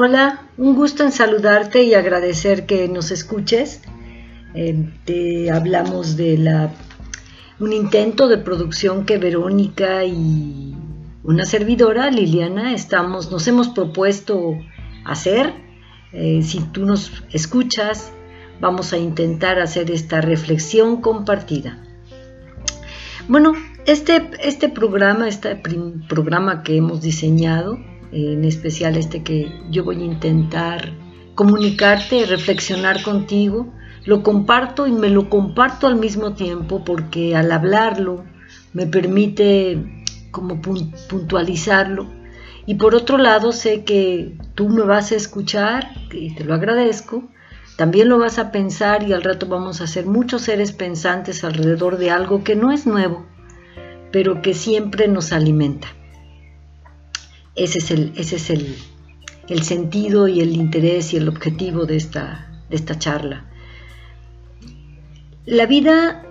Hola, un gusto en saludarte y agradecer que nos escuches. Eh, te hablamos de la, un intento de producción que Verónica y una servidora, Liliana, estamos, nos hemos propuesto hacer. Eh, si tú nos escuchas, vamos a intentar hacer esta reflexión compartida. Bueno, este, este programa, este programa que hemos diseñado, en especial este que yo voy a intentar comunicarte, reflexionar contigo, lo comparto y me lo comparto al mismo tiempo porque al hablarlo me permite como puntualizarlo. Y por otro lado sé que tú me vas a escuchar y te lo agradezco, también lo vas a pensar y al rato vamos a ser muchos seres pensantes alrededor de algo que no es nuevo, pero que siempre nos alimenta. Ese es el, ese es el, sentido y el interés y el objetivo de esta, de esta charla. La vida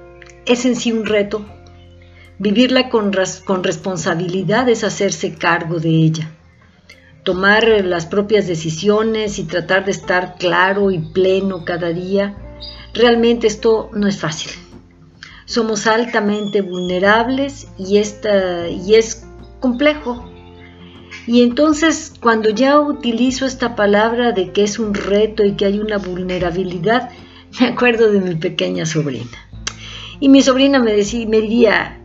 es en sí un reto. Vivirla con, con responsabilidad es hacerse cargo de ella. Tomar las propias decisiones y tratar de estar claro y pleno cada día. Realmente esto no es fácil. Somos altamente vulnerables y, esta, y es complejo y entonces cuando ya utilizo esta palabra de que es un reto y que hay una vulnerabilidad, me acuerdo de mi pequeña sobrina. Y mi sobrina me, decía, me diría,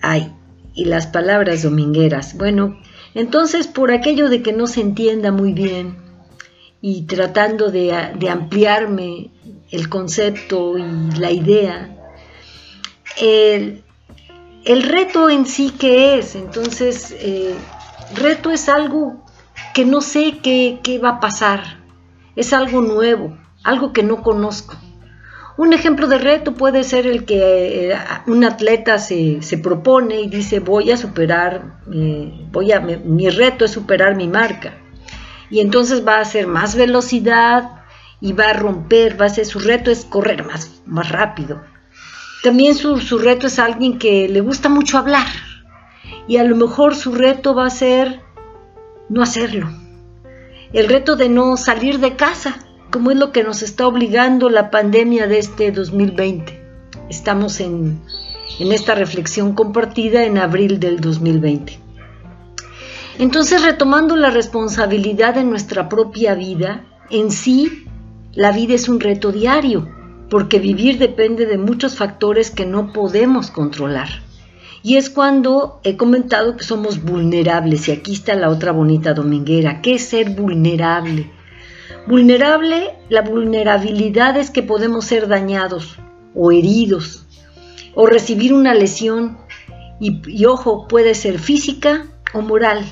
ay, y las palabras domingueras. Bueno, entonces por aquello de que no se entienda muy bien y tratando de, ampliarme el concepto y la idea, el, reto en sí que es, entonces eh, reto es algo que no sé qué, va a pasar, es algo nuevo, algo que no conozco. Un ejemplo de reto puede ser el que eh, un atleta se, propone y dice voy a superar, eh, voy a, mi reto es superar mi marca. Y entonces va a hacer más velocidad y va a romper, va a ser, su reto es correr más, más rápido. También su, su reto es alguien que le gusta mucho hablar, y a lo mejor su reto va a ser no hacerlo. El reto de no salir de casa, como es lo que nos está obligando la pandemia de este 2020. Estamos en, en esta reflexión compartida en abril del 2020. Entonces, retomando la responsabilidad de nuestra propia vida, en sí, la vida es un reto diario, porque vivir depende de muchos factores que no podemos controlar. Y es cuando he comentado que somos vulnerables. Y aquí está la otra bonita dominguera. ¿Qué es ser vulnerable? Vulnerable, la vulnerabilidad es que podemos ser dañados o heridos o recibir una lesión. Y, y ojo, puede ser física o moral.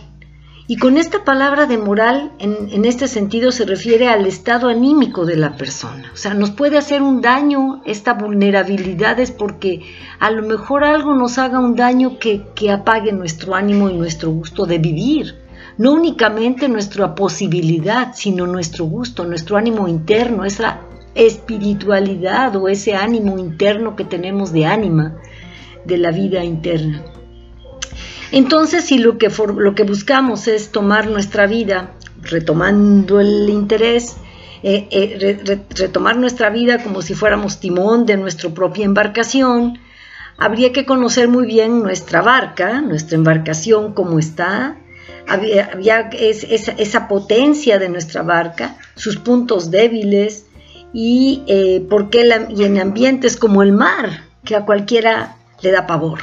Y con esta palabra de moral, en, este sentido, se refiere al estado anímico de la persona. O sea, nos puede hacer un daño esta vulnerabilidad es porque a lo mejor algo nos haga un daño que, que apague nuestro ánimo y nuestro gusto de vivir. No únicamente nuestra posibilidad, sino nuestro gusto, nuestro ánimo interno, esa espiritualidad o ese ánimo interno que tenemos de ánima, de la vida interna. Entonces, si lo que, lo que buscamos es tomar nuestra vida, retomando el interés, eh, eh, retomar nuestra vida como si fuéramos timón de nuestra propia embarcación, habría que conocer muy bien nuestra barca, nuestra embarcación, cómo está, había, esa, potencia de nuestra barca, sus puntos débiles y, eh, y en ambientes como el mar, que a cualquiera le da pavor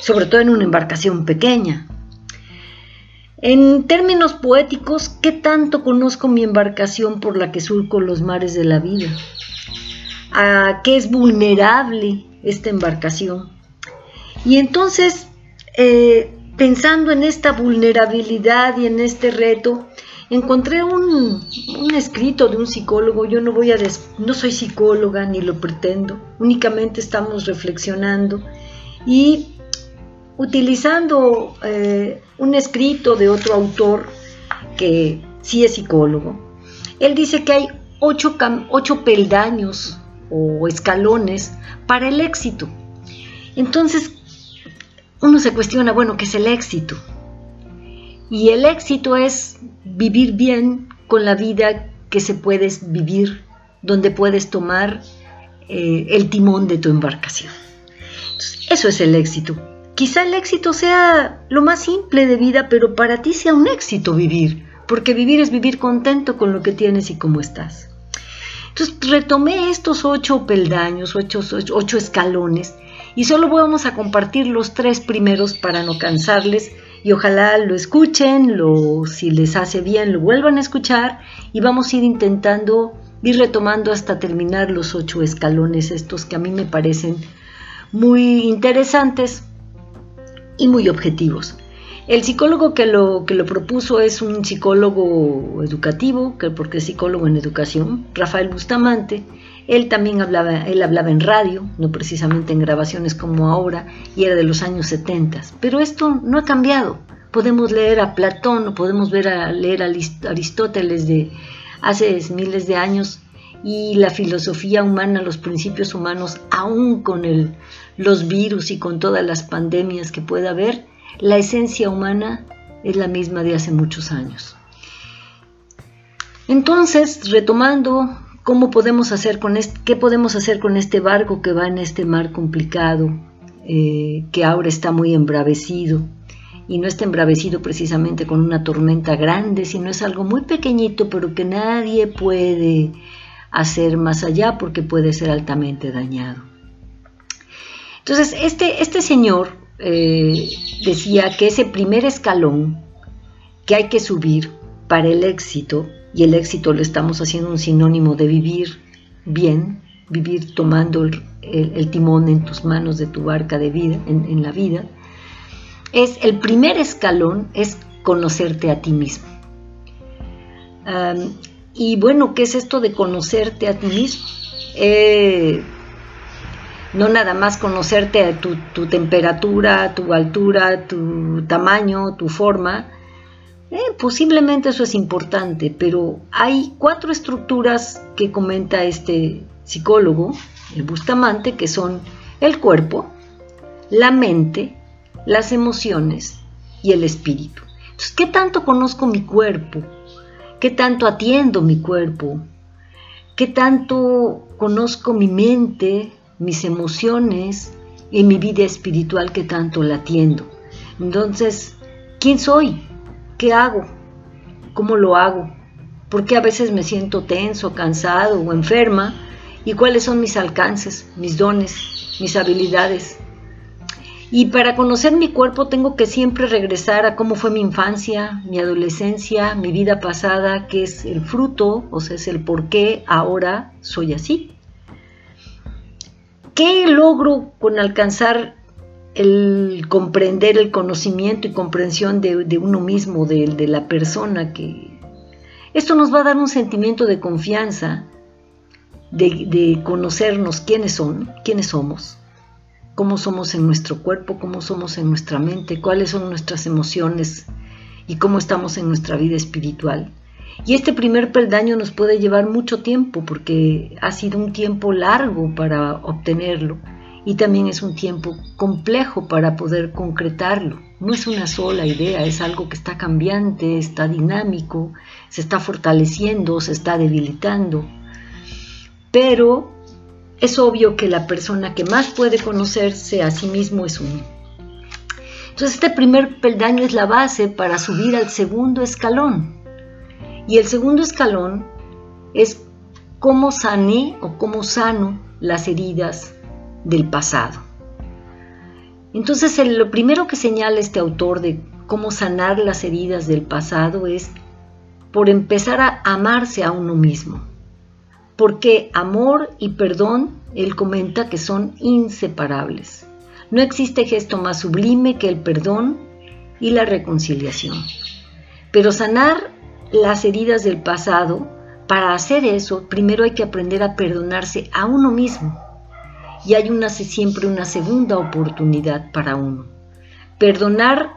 sobre todo en una embarcación pequeña. En términos poéticos, ¿qué tanto conozco mi embarcación por la que surco los mares de la vida? ¿A qué es vulnerable esta embarcación? Y entonces, eh, pensando en esta vulnerabilidad y en este reto, encontré un, un, escrito de un psicólogo. Yo no voy a no soy psicóloga ni lo pretendo. Únicamente estamos reflexionando y utilizando eh, un escrito de otro autor que sí es psicólogo. Él dice que hay ocho, ocho peldaños o escalones para el éxito. Entonces, uno se cuestiona, bueno, ¿qué es el éxito? Y el éxito es vivir bien con la vida que se puedes vivir, donde puedes tomar eh, el timón de tu embarcación. eso es el éxito. Quizá el éxito sea lo más simple de vida, pero para ti sea un éxito vivir, porque vivir es vivir contento con lo que tienes y cómo estás. Entonces retomé estos ocho peldaños, ocho, ocho escalones, y solo vamos a compartir los tres primeros para no cansarles y ojalá lo escuchen, lo, si les hace bien lo vuelvan a escuchar y vamos a ir intentando ir retomando hasta terminar los ocho escalones estos que a mí me parecen muy interesantes y muy objetivos. El psicólogo que lo, que lo propuso es un psicólogo educativo, que porque es psicólogo en educación, Rafael Bustamante. Él también hablaba, él hablaba en radio, no precisamente en grabaciones como ahora, y era de los años 70. Pero esto no ha cambiado. Podemos leer a Platón, podemos ver a, leer a Aristóteles de hace miles de años y la filosofía humana, los principios humanos, aún con los virus y con todas las pandemias que pueda haber, la esencia humana es la misma de hace muchos años. Entonces, retomando, ¿cómo podemos hacer con ¿qué podemos hacer con este barco que va en este mar complicado, eh, que ahora está muy embravecido? Y no está embravecido precisamente con una tormenta grande, sino es algo muy pequeñito, pero que nadie puede hacer más allá porque puede ser altamente dañado. Entonces, este, este señor eh, decía que ese primer escalón que hay que subir para el éxito, y el éxito lo estamos haciendo un sinónimo de vivir bien, vivir tomando el, timón en tus manos de tu barca de vida, en, la vida, es el primer escalón es conocerte a ti mismo. Y bueno, ¿qué es esto de conocerte a ti mismo? Eh, no nada más conocerte tu, tu temperatura, tu altura, tu tamaño, tu forma. Eh, posiblemente eso es importante, pero hay cuatro estructuras que comenta este psicólogo, el Bustamante, que son el cuerpo, la mente, las emociones y el espíritu. Entonces, ¿qué tanto conozco mi cuerpo? ¿Qué tanto atiendo mi cuerpo? ¿Qué tanto conozco mi mente, mis emociones y mi vida espiritual que tanto la atiendo. Entonces, ¿quién soy? ¿Qué hago? ¿Cómo lo hago? ¿Por qué a veces me siento tenso, cansado o enferma? ¿Y cuáles son mis alcances, mis dones, mis habilidades? Y para conocer mi cuerpo tengo que siempre regresar a cómo fue mi infancia, mi adolescencia, mi vida pasada, que es el fruto, o sea, es el por qué ahora soy así. ¿Qué logro con alcanzar el comprender el conocimiento y comprensión de, uno mismo, de, de, la persona que... Esto nos va a dar un sentimiento de confianza, de, de conocernos quiénes son, quiénes somos, cómo somos en nuestro cuerpo, cómo somos en nuestra mente, cuáles son nuestras emociones y cómo estamos en nuestra vida espiritual. Y este primer peldaño nos puede llevar mucho tiempo porque ha sido un tiempo largo para obtenerlo y también es un tiempo complejo para poder concretarlo. No es una sola idea, es algo que está cambiante, está dinámico, se está fortaleciendo, se está debilitando. Pero es obvio que la persona que más puede conocerse a sí mismo es uno. Entonces este primer peldaño es la base para subir al segundo escalón, y el segundo escalón es cómo sané o cómo sano las heridas del pasado. Entonces, lo primero que señala este autor de cómo sanar las heridas del pasado es por empezar a amarse a uno mismo. Porque amor y perdón, él comenta que son inseparables. No existe gesto más sublime que el perdón y la reconciliación. Pero sanar las heridas del pasado, para hacer eso, primero hay que aprender a perdonarse a uno mismo. Y hay una, siempre una segunda oportunidad para uno. Perdonar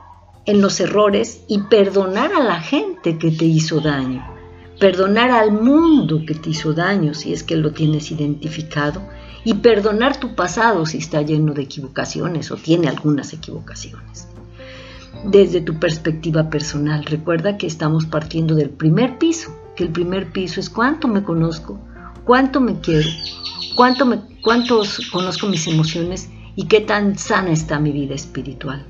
en los errores y perdonar a la gente que te hizo daño. Perdonar al mundo que te hizo daño si es que lo tienes identificado. Y perdonar tu pasado si está lleno de equivocaciones o tiene algunas equivocaciones. desde tu perspectiva personal. Recuerda que estamos partiendo del primer piso, que el primer piso es cuánto me conozco, cuánto me quiero, cuánto me, conozco mis emociones y qué tan sana está mi vida espiritual.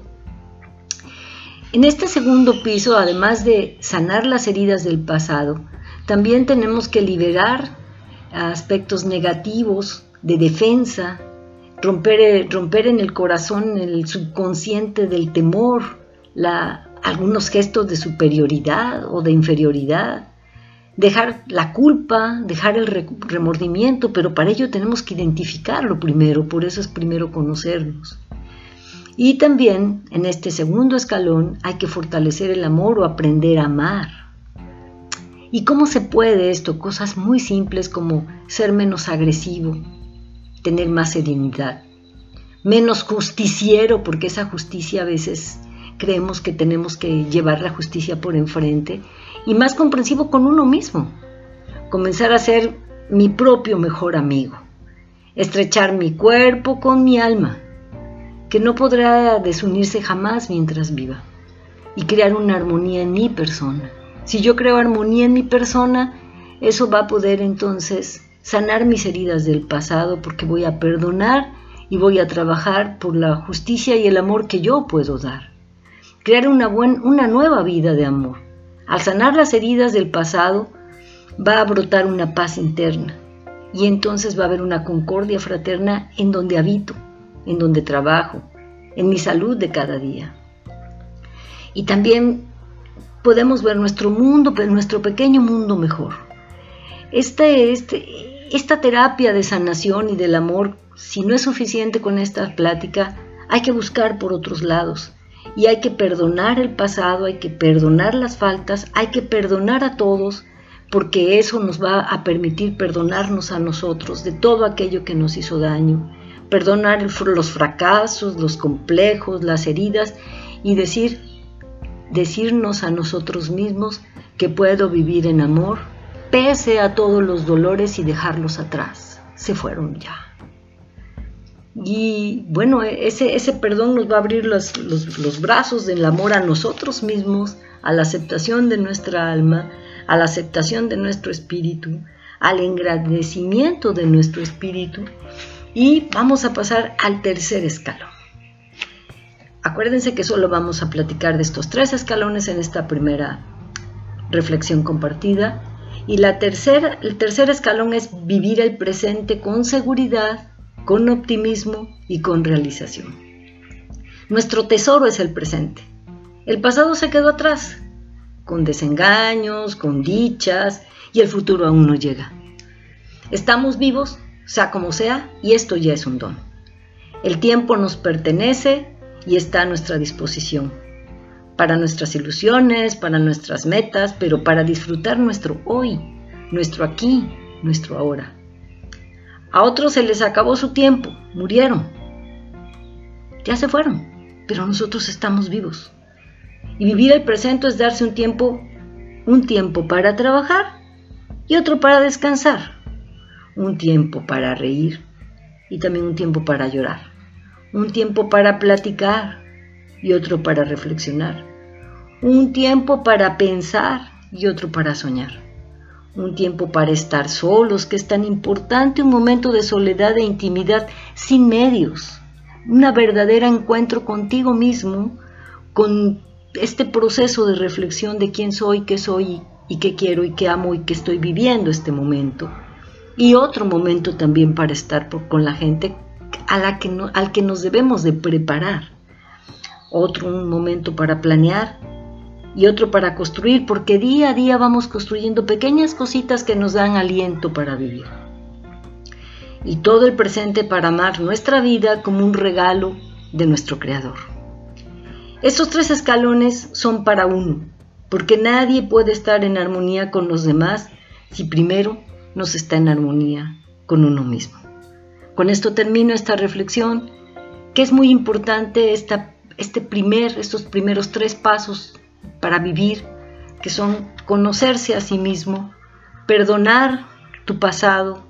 En este segundo piso, además de sanar las heridas del pasado, también tenemos que liberar aspectos negativos de defensa, romper, romper en el corazón el subconsciente del temor, algunos gestos de superioridad o de inferioridad, dejar la culpa, dejar el remordimiento, pero para ello tenemos que identificarlo primero, por eso es primero conocernos. Y también en este segundo escalón hay que fortalecer el amor o aprender a amar. ¿Y cómo se puede esto? Cosas muy simples como ser menos agresivo, tener más serenidad, menos justiciero, porque esa justicia a veces creemos que tenemos que llevar la justicia por enfrente, y más comprensivo con uno mismo. Comenzar a ser mi propio mejor amigo. Estrechar mi cuerpo con mi alma, que no podrá desunirse jamás mientras viva. Y crear una armonía en mi persona. Si yo creo armonía en mi persona, eso va a poder entonces sanar mis heridas del pasado porque voy a perdonar y voy a trabajar por la justicia y el amor que yo puedo dar. Crear una, una nueva vida de amor al sanar las heridas del pasado, va a brotar una paz interna y entonces va a haber una concordia fraterna en donde habito, en donde trabajo, en mi salud de cada día. Y también podemos ver nuestro mundo, nuestro pequeño mundo mejor. Este, este, esta terapia de sanación y del amor, si no es suficiente con esta plática, hay que buscar por otros lados y hay que perdonar el pasado, hay que perdonar las faltas, hay que perdonar a todos, porque eso nos va a permitir perdonarnos a nosotros de todo aquello que nos hizo daño, perdonar los fracasos, los complejos, las heridas y decir, decirnos a nosotros mismos que puedo vivir en amor, pese a todos los dolores y dejarlos atrás. Se fueron ya. Y bueno, ese, ese perdón nos va a abrir los, los, brazos del amor a nosotros mismos, a la aceptación de nuestra alma, a la aceptación de nuestro espíritu, al engrandecimiento de nuestro espíritu. Y vamos a pasar al tercer escalón. Acuérdense que solo vamos a platicar de estos tres escalones en esta primera reflexión compartida. Y la tercera, el tercer escalón es vivir el presente con seguridad, con optimismo y con realización. Nuestro tesoro es el presente. El pasado se quedó atrás, con desengaños, con dichas, y el futuro aún no llega. Estamos vivos, sea como sea, y esto ya es un don. El tiempo nos pertenece y está a nuestra disposición, para nuestras ilusiones, para nuestras metas, pero para disfrutar nuestro hoy, nuestro aquí, nuestro ahora. A otros se les acabó su tiempo, murieron. Ya se fueron, pero nosotros estamos vivos. Y vivir el presente es darse un tiempo, un tiempo para trabajar y otro para descansar. Un tiempo para reír y también un tiempo para llorar. Un tiempo para platicar y otro para reflexionar. Un tiempo para pensar y otro para soñar un tiempo para estar solos, que es tan importante, un momento de soledad e intimidad sin medios, una verdadera encuentro contigo mismo, con este proceso de reflexión de quién soy, qué soy y qué quiero y qué amo y qué estoy viviendo este momento. Y otro momento también para estar con la gente a la que al que nos debemos de preparar. Otro momento para planear y otro para construir, porque día a día vamos construyendo pequeñas cositas que nos dan aliento para vivir. Y todo el presente para amar nuestra vida como un regalo de nuestro Creador. Estos tres escalones son para uno, porque nadie puede estar en armonía con los demás si primero no se está en armonía con uno mismo. Con esto termino esta reflexión, que es muy importante esta, este primer, estos primeros tres pasos para vivir, que son conocerse a sí mismo, perdonar tu pasado,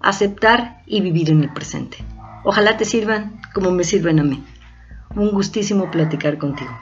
aceptar y vivir en el presente. Ojalá te sirvan como me sirven a mí. Un gustísimo platicar contigo.